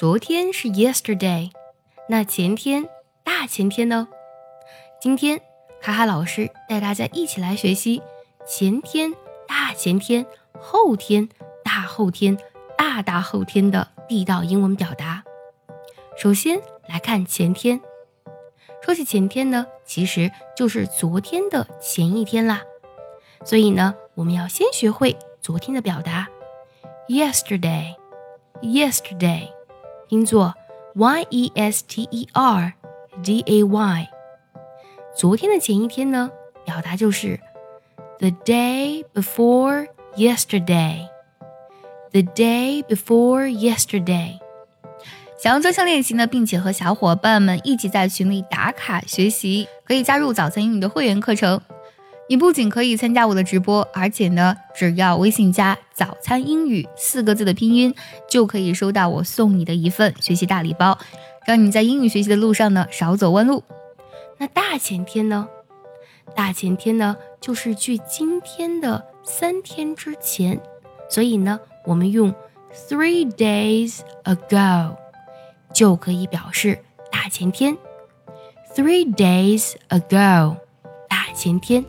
昨天是 yesterday，那前天、大前天呢？今天卡卡老师带大家一起来学习前天、大前天、后天、大后天、大大后天的地道英文表达。首先来看前天，说起前天呢，其实就是昨天的前一天啦。所以呢，我们要先学会昨天的表达，yesterday，yesterday，拼作 y e s t e r d a y。昨天的前一天呢，表达就是 the day before yesterday，the day before yesterday。想要专项练习呢，并且和小伙伴们一起在群里打卡学习，可以加入早餐英语的会员课程。你不仅可以参加我的直播，而且呢，只要微信加“早餐英语”四个字的拼音，就可以收到我送你的一份学习大礼包，让你在英语学习的路上呢少走弯路。那大前天呢？大前天呢，就是距今天的三天之前，所以呢，我们用 three days ago 就可以表示大前天。Three days ago，大前天。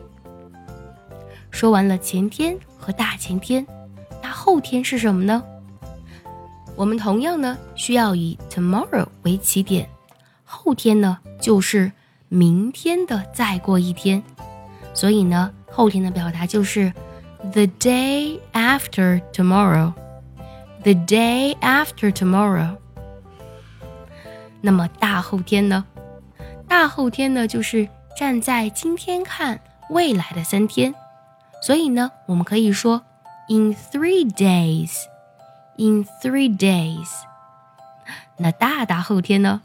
说完了前天和大前天，那后天是什么呢？我们同样呢需要以 tomorrow 为起点，后天呢就是明天的再过一天，所以呢后天的表达就是 the day after tomorrow，the day after tomorrow。那么大后天呢？大后天呢就是站在今天看未来的三天。所以呢，我们可以说 in three days，in three days。那大大后天呢，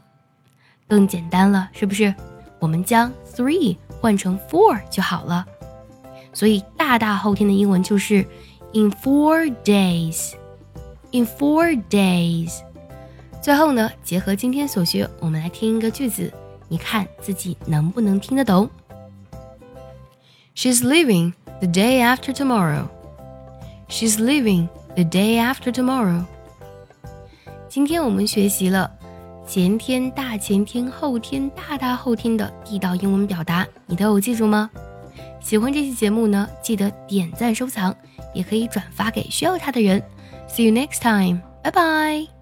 更简单了，是不是？我们将 three 换成 four 就好了。所以大大后天的英文就是 in four days，in four days。最后呢，结合今天所学，我们来听一个句子，你看自己能不能听得懂？She's leaving。The day after tomorrow. She's leaving the day after tomorrow. 今天我们学习了前天、大前天、后天、大大后天的地道英文表达，你都有记住吗？喜欢这期节目呢，记得点赞收藏，也可以转发给需要它的人。See you next time. Bye bye.